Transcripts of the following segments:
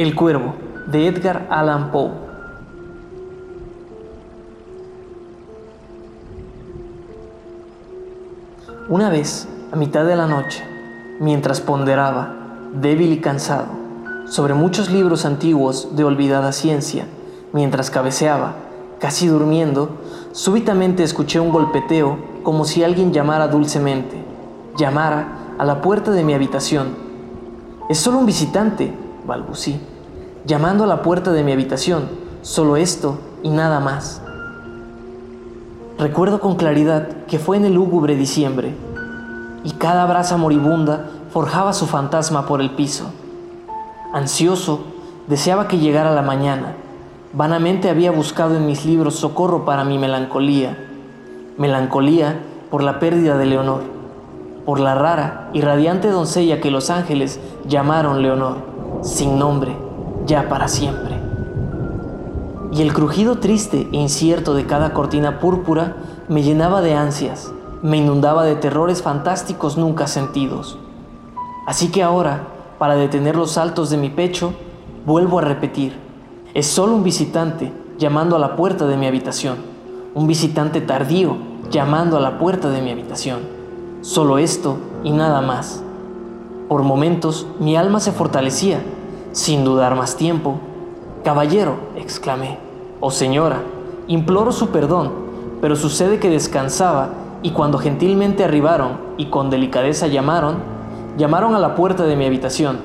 El Cuervo, de Edgar Allan Poe. Una vez, a mitad de la noche, mientras ponderaba, débil y cansado, sobre muchos libros antiguos de olvidada ciencia, mientras cabeceaba, casi durmiendo, súbitamente escuché un golpeteo como si alguien llamara dulcemente, llamara a la puerta de mi habitación. Es solo un visitante, balbucí, llamando a la puerta de mi habitación, solo esto y nada más. Recuerdo con claridad que fue en el lúgubre diciembre, y cada brasa moribunda forjaba su fantasma por el piso. Ansioso, deseaba que llegara la mañana. Vanamente había buscado en mis libros socorro para mi melancolía. Melancolía por la pérdida de Leonor, por la rara y radiante doncella que los ángeles llamaron Leonor, sin nombre ya para siempre. Y el crujido triste e incierto de cada cortina púrpura me llenaba de ansias, me inundaba de terrores fantásticos nunca sentidos. Así que ahora, para detener los saltos de mi pecho, vuelvo a repetir, es solo un visitante llamando a la puerta de mi habitación, un visitante tardío llamando a la puerta de mi habitación. Solo esto y nada más. Por momentos mi alma se fortalecía sin dudar más tiempo, Caballero, exclamé, o oh, señora, imploro su perdón, pero sucede que descansaba y cuando gentilmente arribaron y con delicadeza llamaron, llamaron a la puerta de mi habitación,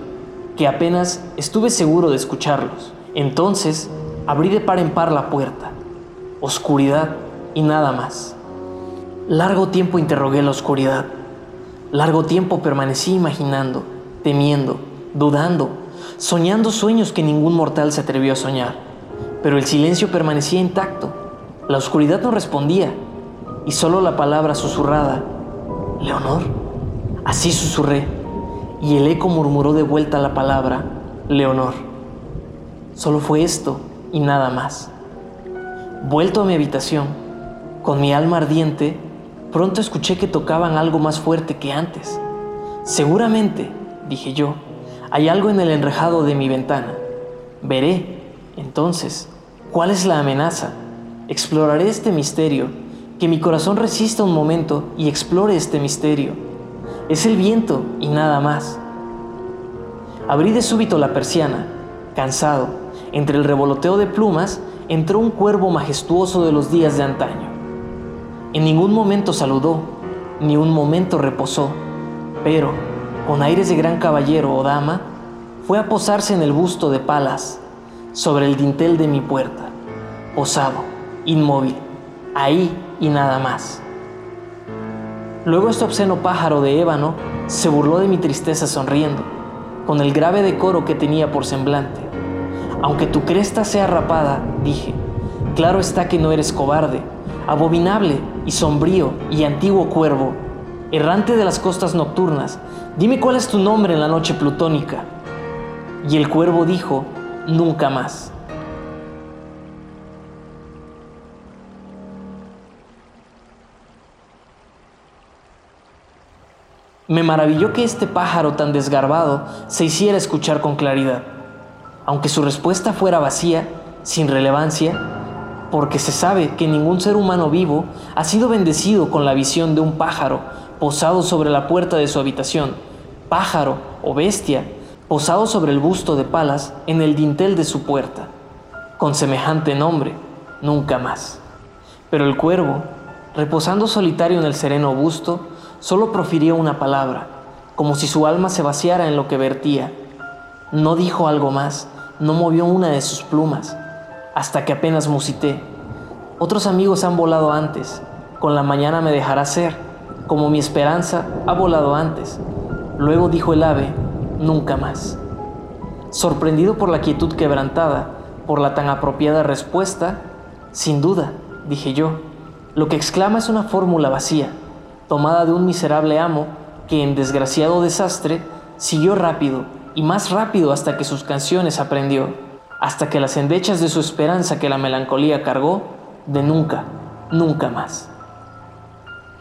que apenas estuve seguro de escucharlos. Entonces abrí de par en par la puerta. Oscuridad y nada más. Largo tiempo interrogué la oscuridad. Largo tiempo permanecí imaginando, temiendo, dudando, soñando sueños que ningún mortal se atrevió a soñar. Pero el silencio permanecía intacto, la oscuridad no respondía, y solo la palabra susurrada, Leonor. Así susurré, y el eco murmuró de vuelta la palabra, Leonor. Solo fue esto y nada más. Vuelto a mi habitación, con mi alma ardiente, pronto escuché que tocaban algo más fuerte que antes. Seguramente, dije yo, hay algo en el enrejado de mi ventana. Veré, entonces, cuál es la amenaza. Exploraré este misterio, que mi corazón resista un momento y explore este misterio. Es el viento y nada más. Abrí de súbito la persiana, cansado. Entre el revoloteo de plumas entró un cuervo majestuoso de los días de antaño. En ningún momento saludó, ni un momento reposó, pero con aires de gran caballero o dama, fue a posarse en el busto de Palas, sobre el dintel de mi puerta, posado, inmóvil, ahí y nada más. Luego este obsceno pájaro de ébano se burló de mi tristeza sonriendo, con el grave decoro que tenía por semblante. Aunque tu cresta sea rapada, dije, claro está que no eres cobarde, abominable y sombrío y antiguo cuervo, errante de las costas nocturnas, dime cuál es tu nombre en la noche plutónica. Y el cuervo dijo, nunca más. Me maravilló que este pájaro tan desgarbado se hiciera escuchar con claridad, aunque su respuesta fuera vacía, sin relevancia, porque se sabe que ningún ser humano vivo ha sido bendecido con la visión de un pájaro posado sobre la puerta de su habitación, pájaro o bestia posado sobre el busto de Palas en el dintel de su puerta, con semejante nombre, nunca más. Pero el cuervo, reposando solitario en el sereno busto, solo profirió una palabra, como si su alma se vaciara en lo que vertía. No dijo algo más, no movió una de sus plumas, hasta que apenas musité. Otros amigos han volado antes, con la mañana me dejará ser como mi esperanza ha volado antes. Luego dijo el ave, nunca más. Sorprendido por la quietud quebrantada, por la tan apropiada respuesta, sin duda, dije yo, lo que exclama es una fórmula vacía, tomada de un miserable amo que en desgraciado desastre siguió rápido y más rápido hasta que sus canciones aprendió, hasta que las endechas de su esperanza que la melancolía cargó, de nunca, nunca más.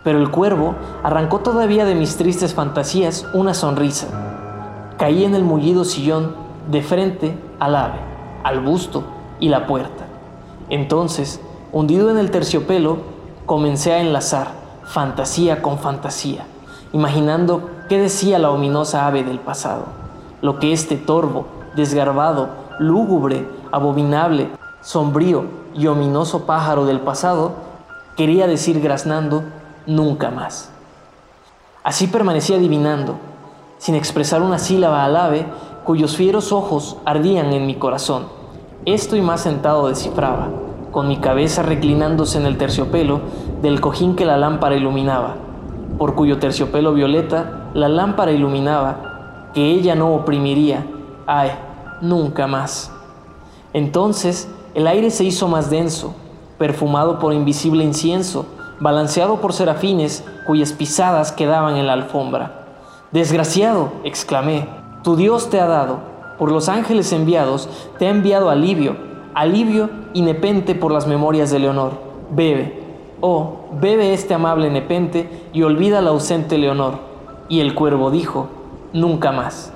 Pero el cuervo arrancó todavía de mis tristes fantasías una sonrisa. Caí en el mullido sillón de frente al ave, al busto y la puerta. Entonces, hundido en el terciopelo, comencé a enlazar fantasía con fantasía, imaginando qué decía la ominosa ave del pasado, lo que este torvo, desgarbado, lúgubre, abominable, sombrío y ominoso pájaro del pasado quería decir graznando nunca más. Así permanecí adivinando, sin expresar una sílaba al ave cuyos fieros ojos ardían en mi corazón. Esto y más sentado descifraba, con mi cabeza reclinándose en el terciopelo del cojín que la lámpara iluminaba, por cuyo terciopelo violeta la lámpara iluminaba, que ella no oprimiría, ay, nunca más. Entonces el aire se hizo más denso, perfumado por invisible incienso, balanceado por serafines cuyas pisadas quedaban en la alfombra. Desgraciado, exclamé, tu Dios te ha dado, por los ángeles enviados, te ha enviado alivio, alivio y nepente por las memorias de Leonor. Bebe, oh, bebe este amable nepente y olvida la ausente Leonor. Y el cuervo dijo, nunca más.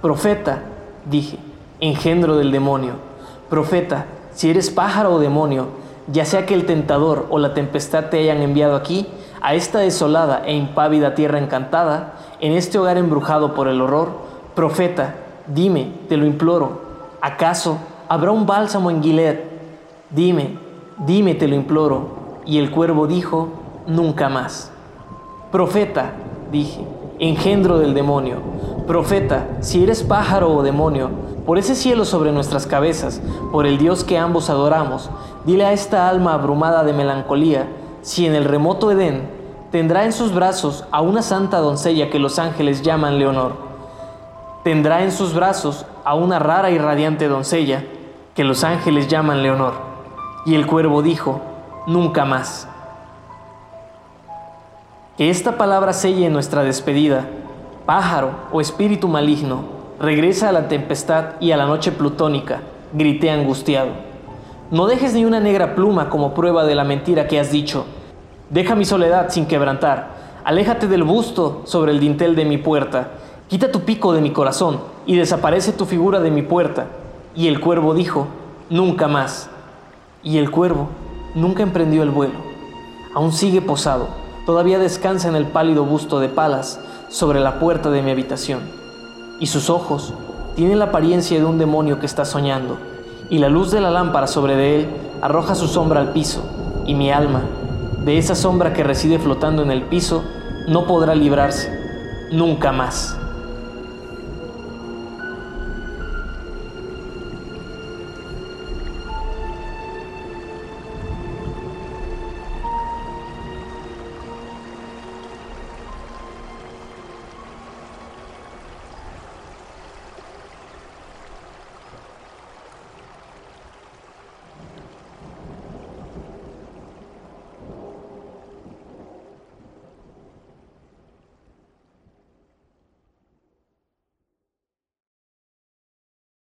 Profeta, dije, engendro del demonio, profeta, si eres pájaro o demonio, ya sea que el tentador o la tempestad te hayan enviado aquí, a esta desolada e impávida tierra encantada, en este hogar embrujado por el horror, profeta, dime, te lo imploro, ¿acaso habrá un bálsamo en Gilead? Dime, dime, te lo imploro. Y el cuervo dijo, nunca más. Profeta, dije, engendro del demonio, profeta, si eres pájaro o demonio, por ese cielo sobre nuestras cabezas, por el Dios que ambos adoramos, dile a esta alma abrumada de melancolía, si en el remoto Edén tendrá en sus brazos a una santa doncella que los ángeles llaman Leonor. Tendrá en sus brazos a una rara y radiante doncella que los ángeles llaman Leonor. Y el cuervo dijo, nunca más. Que esta palabra selle nuestra despedida, pájaro o espíritu maligno, Regresa a la tempestad y a la noche plutónica, grité angustiado. No dejes ni una negra pluma como prueba de la mentira que has dicho. Deja mi soledad sin quebrantar. Aléjate del busto sobre el dintel de mi puerta. Quita tu pico de mi corazón y desaparece tu figura de mi puerta. Y el cuervo dijo, nunca más. Y el cuervo nunca emprendió el vuelo. Aún sigue posado. Todavía descansa en el pálido busto de palas sobre la puerta de mi habitación y sus ojos tienen la apariencia de un demonio que está soñando, y la luz de la lámpara sobre él arroja su sombra al piso, y mi alma, de esa sombra que reside flotando en el piso, no podrá librarse, nunca más.